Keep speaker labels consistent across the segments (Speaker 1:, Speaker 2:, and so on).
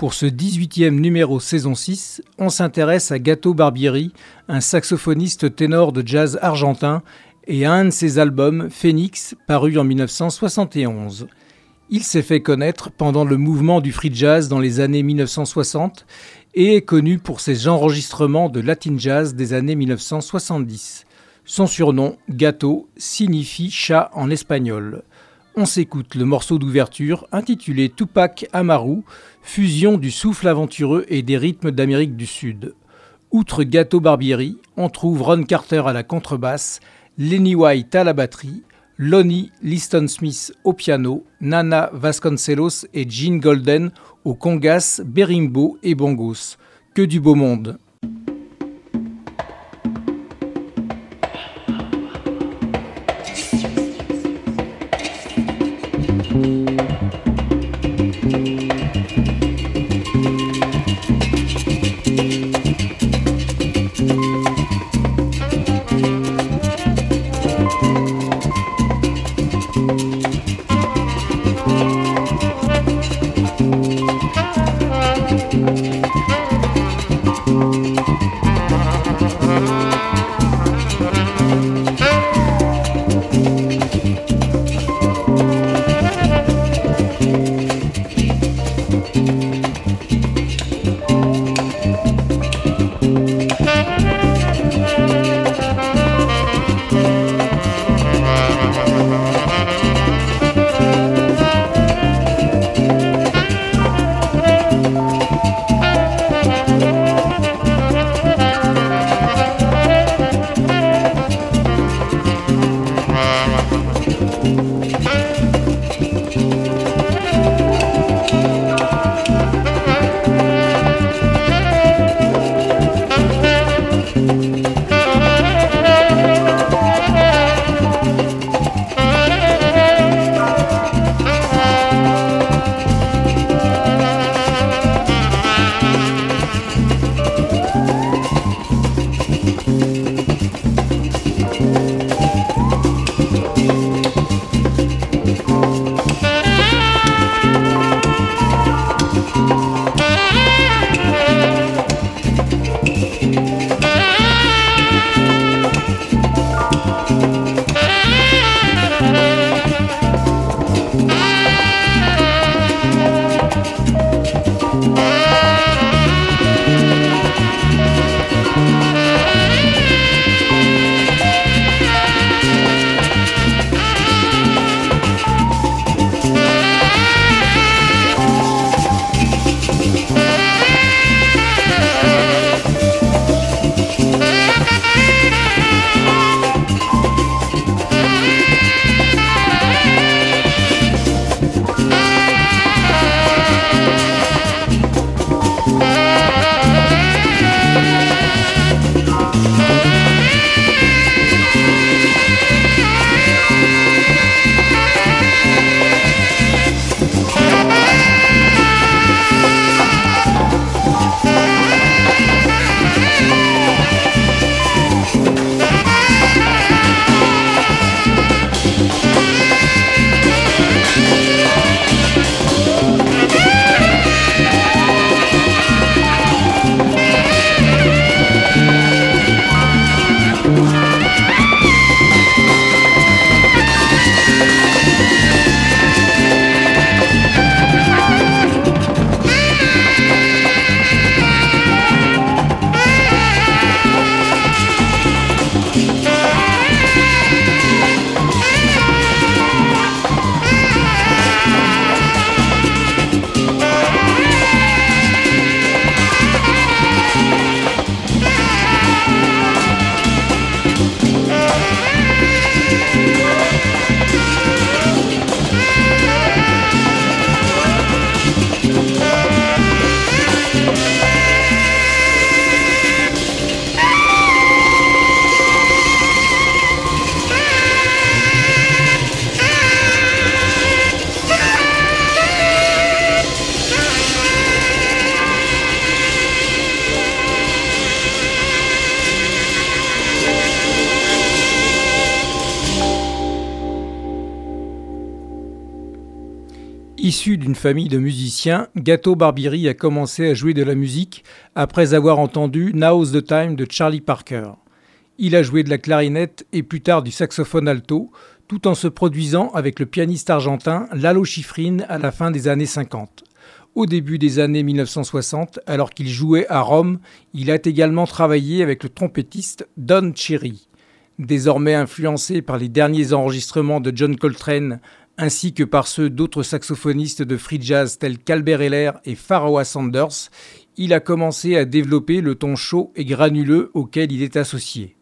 Speaker 1: Pour ce 18e numéro saison 6, on s'intéresse à Gato Barbieri, un saxophoniste ténor de jazz argentin, et à un de ses albums, Phoenix, paru en 1971. Il s'est fait connaître pendant le mouvement du free jazz dans les années 1960 et est connu pour ses enregistrements de latin jazz des années 1970. Son surnom, Gato, signifie chat en espagnol on s'écoute le morceau d'ouverture intitulé Tupac Amaru, fusion du souffle aventureux et des rythmes d'Amérique du Sud. Outre Gato Barbieri, on trouve Ron Carter à la contrebasse, Lenny White à la batterie, Lonnie Liston Smith au piano, Nana Vasconcelos et Jean Golden au congas, berimbo et bongos. Que du beau monde! Issu d'une famille de musiciens, Gato Barbieri a commencé à jouer de la musique après avoir entendu Now's the Time de Charlie Parker. Il a joué de la clarinette et plus tard du saxophone alto, tout en se produisant avec le pianiste argentin Lalo Schifrin à la fin des années 50. Au début des années 1960, alors qu'il jouait à Rome, il a également travaillé avec le trompettiste Don Cherry. Désormais influencé par les derniers enregistrements de John Coltrane ainsi que par ceux d'autres saxophonistes de free jazz tels qu'Albert Heller et Pharaoh Sanders, il a commencé à développer le ton chaud et granuleux auquel il est associé.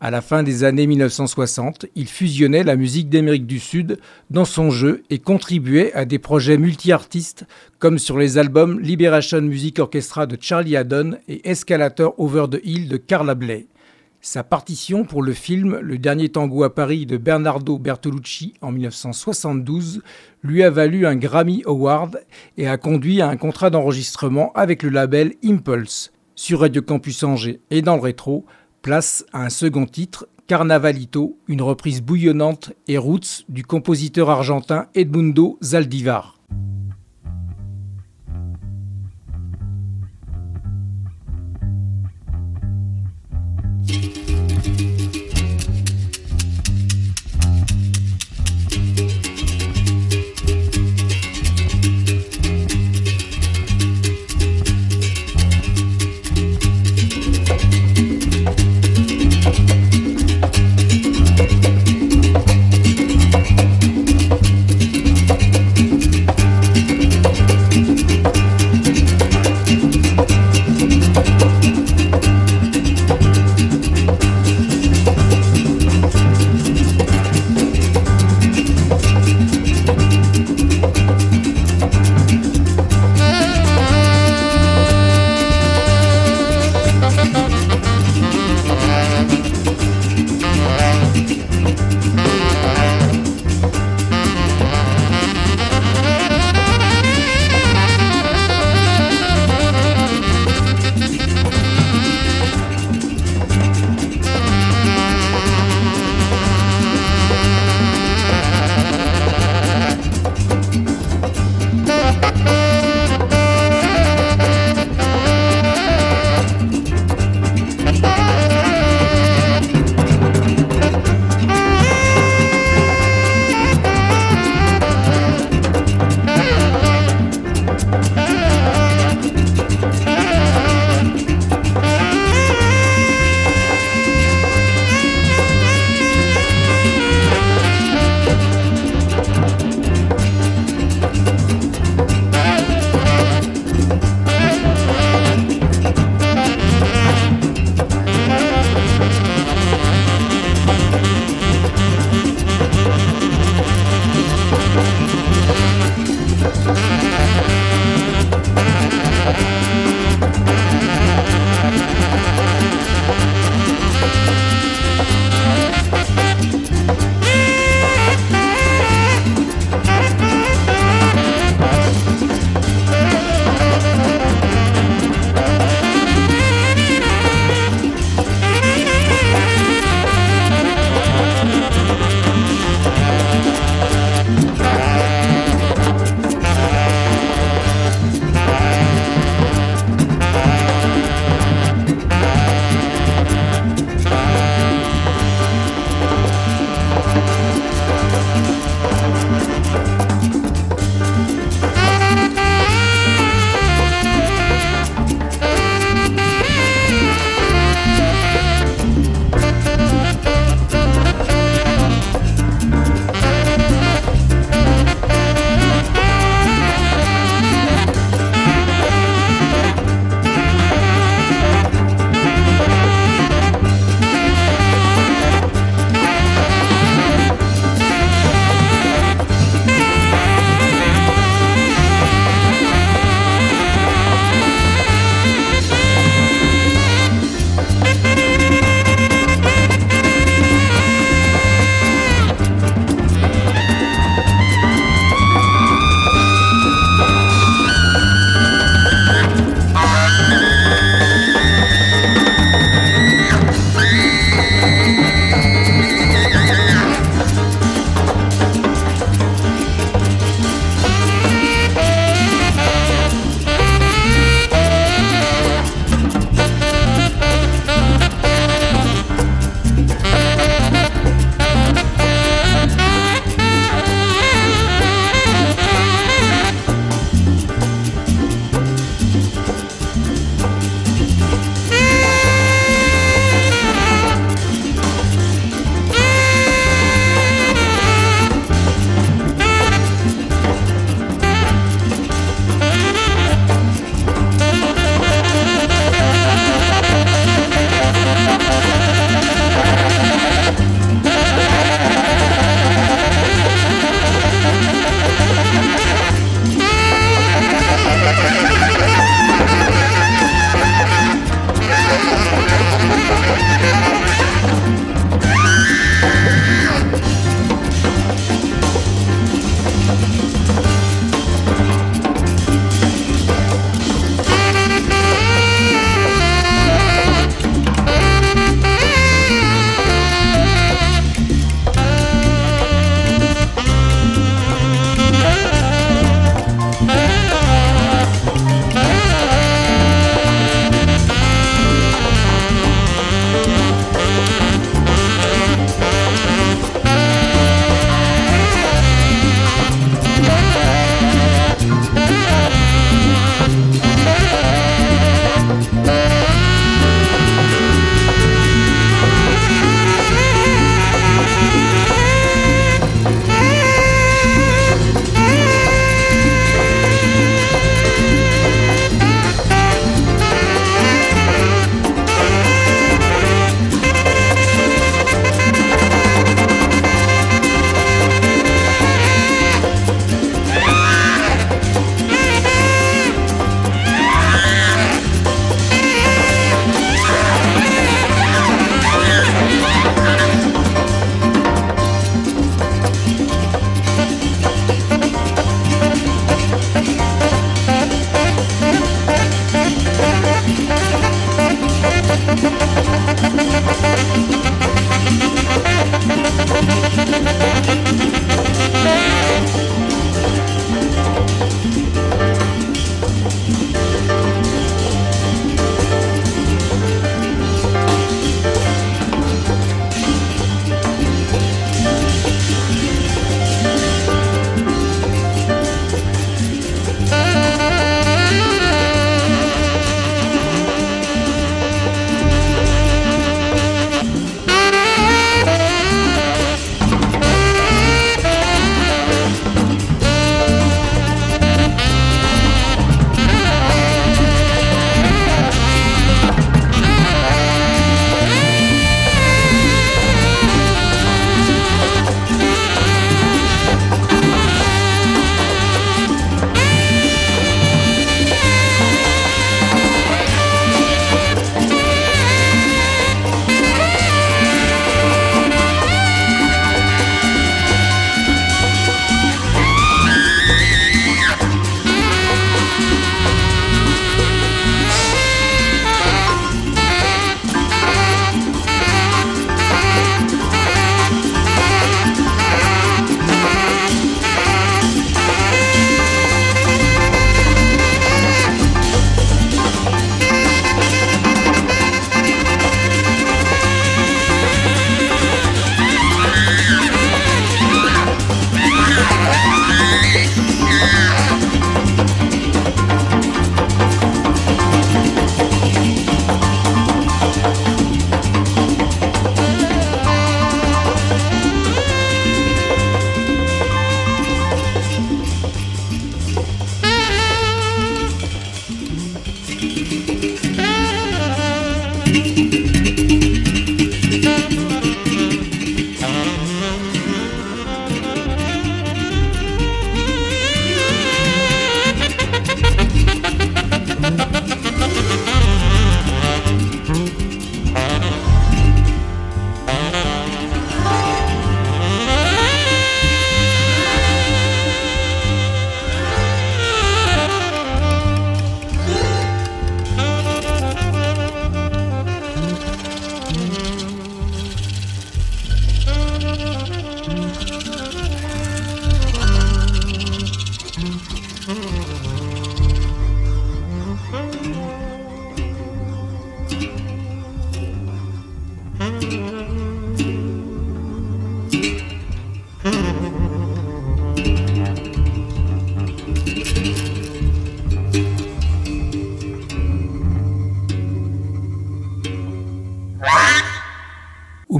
Speaker 1: À la fin des années 1960, il fusionnait la musique d'Amérique du Sud dans son jeu et contribuait à des projets multi-artistes comme sur les albums Liberation Music Orchestra de Charlie Haddon et Escalator Over the Hill de Carla Bley. Sa partition pour le film Le dernier tango à Paris de Bernardo Bertolucci en 1972 lui a valu un Grammy Award et a conduit à un contrat d'enregistrement avec le label Impulse. Sur Radio Campus Angers et dans le rétro, place à un second titre, Carnavalito, une reprise bouillonnante et roots du compositeur argentin Edmundo Zaldivar.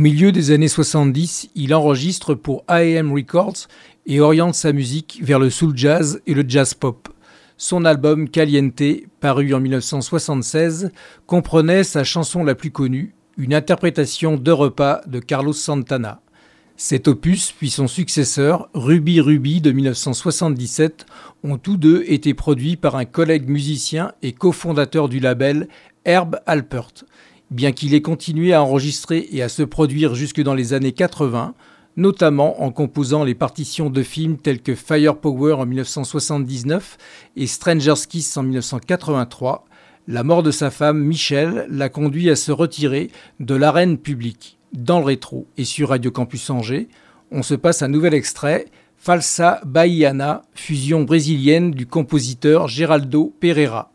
Speaker 1: Milieu des années 70, il enregistre pour AM Records et oriente sa musique vers le soul jazz et le jazz pop. Son album Caliente, paru en 1976, comprenait sa chanson la plus connue, une interprétation de repas de Carlos Santana. Cet opus, puis son successeur, Ruby Ruby de 1977, ont tous deux été produits par un collègue musicien et cofondateur du label, Herb Alpert. Bien qu'il ait continué à enregistrer et à se produire jusque dans les années 80, notamment en composant les partitions de films tels que Firepower en 1979 et Stranger's Kiss en 1983, la mort de sa femme, Michelle, l'a conduit à se retirer de l'arène publique. Dans le rétro et sur Radio Campus Angers, on se passe un nouvel extrait, Falsa Bahiana, fusion brésilienne du compositeur Geraldo Pereira.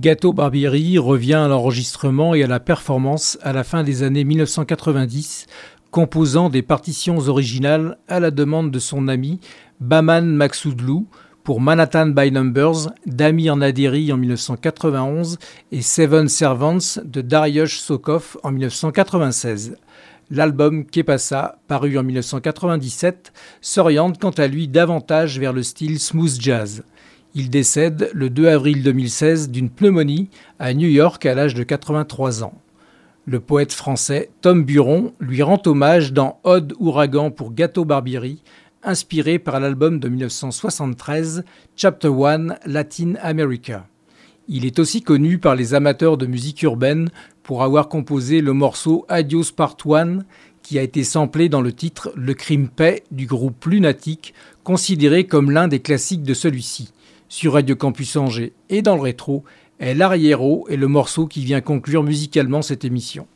Speaker 1: Gâteau Barbieri revient à l'enregistrement et à la performance à la fin des années 1990, composant des partitions originales à la demande de son ami Baman Maksoudlou pour Manhattan by Numbers d'Amir Naderi en 1991 et Seven Servants de Dariush Sokov en 1996. L'album Kepasa, paru en 1997, s'oriente quant à lui davantage vers le style smooth jazz. Il décède le 2 avril 2016 d'une pneumonie à New York à l'âge de 83 ans. Le poète français Tom Buron lui rend hommage dans Ode Ouragan pour Gâteau Barbieri, inspiré par l'album de 1973 Chapter One Latin America. Il est aussi connu par les amateurs de musique urbaine pour avoir composé le morceau Adios Part One qui a été samplé dans le titre Le Crime Paix du groupe Lunatic, considéré comme l'un des classiques de celui-ci sur Radio Campus Angers et dans le rétro est l'Arriero et le morceau qui vient conclure musicalement cette émission.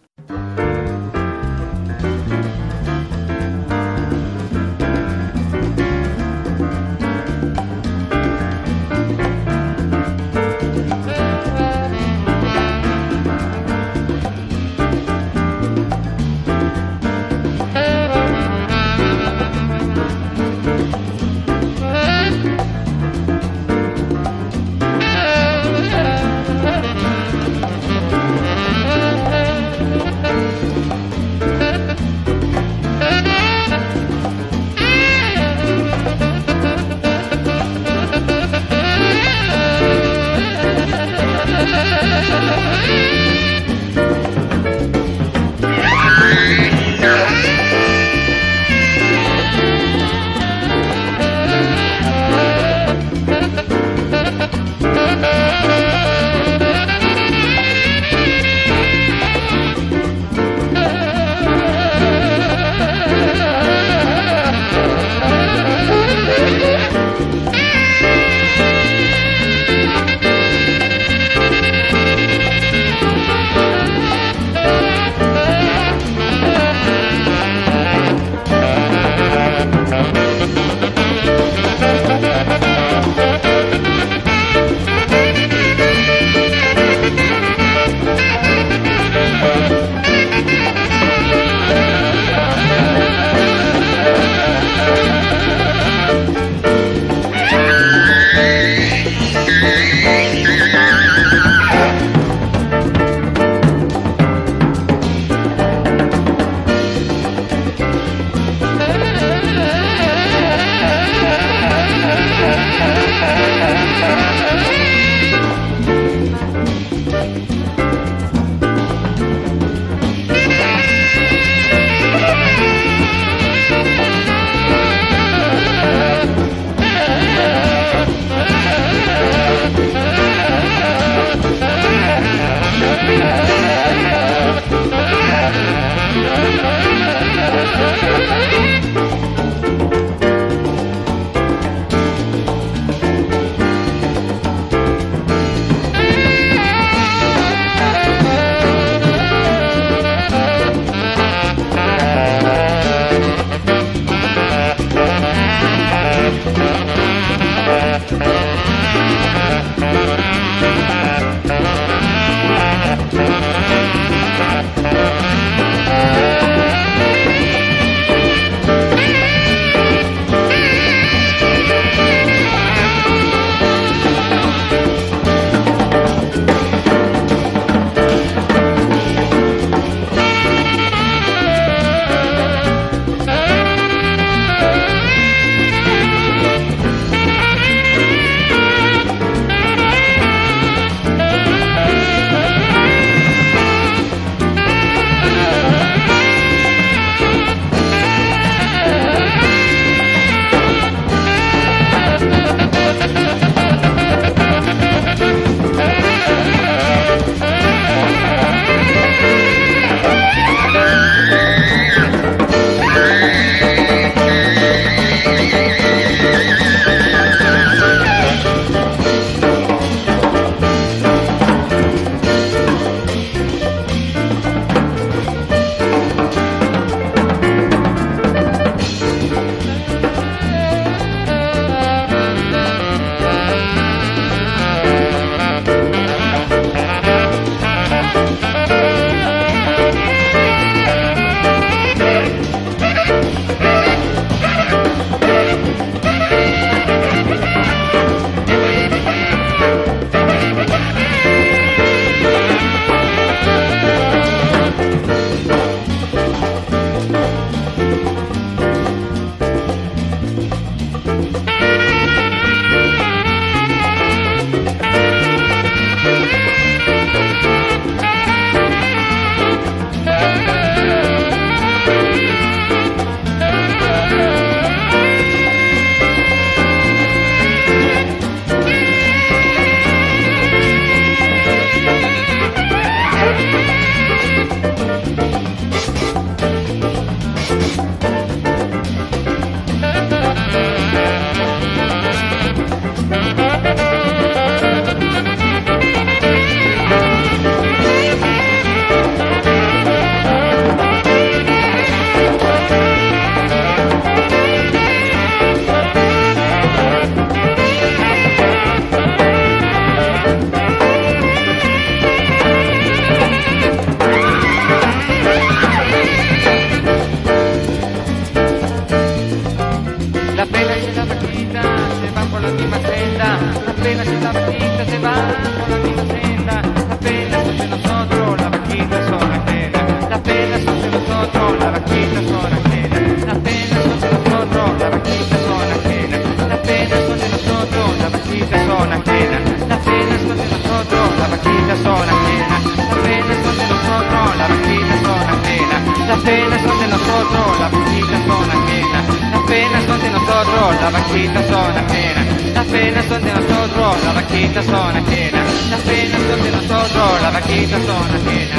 Speaker 2: cena, la cena sconde non nosotros, la vacchina sola cena, la cena sconde non contro, la vaquita sola cena, la cena sconde non contro, la vacchina sola cena,
Speaker 1: la
Speaker 3: cena sconde non contro, la vacchina sola cena, la cena sconde non contro, la vacchina sola cena, la cena sconde non contro, la vacchina sola cena.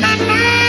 Speaker 3: Mamma!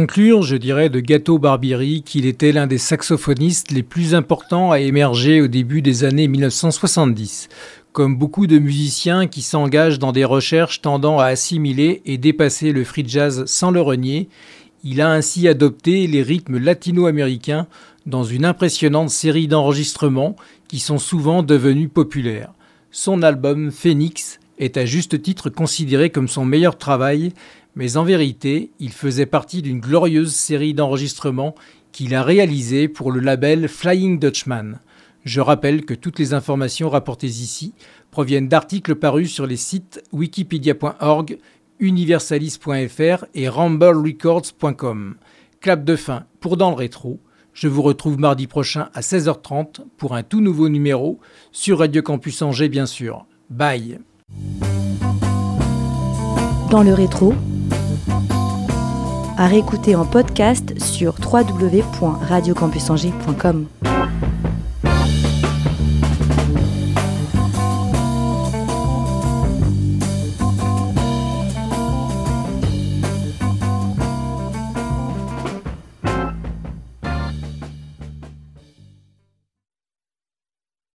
Speaker 1: Conclure, je dirais de Gato Barbieri qu'il était l'un des saxophonistes les plus importants à émerger au début des années 1970. Comme beaucoup de musiciens qui s'engagent dans des recherches tendant à assimiler et dépasser le free jazz sans le renier, il a ainsi adopté les rythmes latino-américains dans une impressionnante série d'enregistrements qui sont souvent devenus populaires. Son album Phoenix est à juste titre considéré comme son meilleur travail mais en vérité, il faisait partie d'une glorieuse série d'enregistrements qu'il a réalisés pour le label Flying Dutchman. Je rappelle que toutes les informations rapportées ici proviennent d'articles parus sur les sites wikipedia.org, universalis.fr et ramblerecords.com. Clap de fin pour Dans le rétro. Je vous retrouve mardi prochain à 16h30 pour un tout nouveau numéro sur Radio Campus Angers bien sûr. Bye.
Speaker 4: Dans le rétro, à réécouter en podcast sur www.radiocampusangers.com.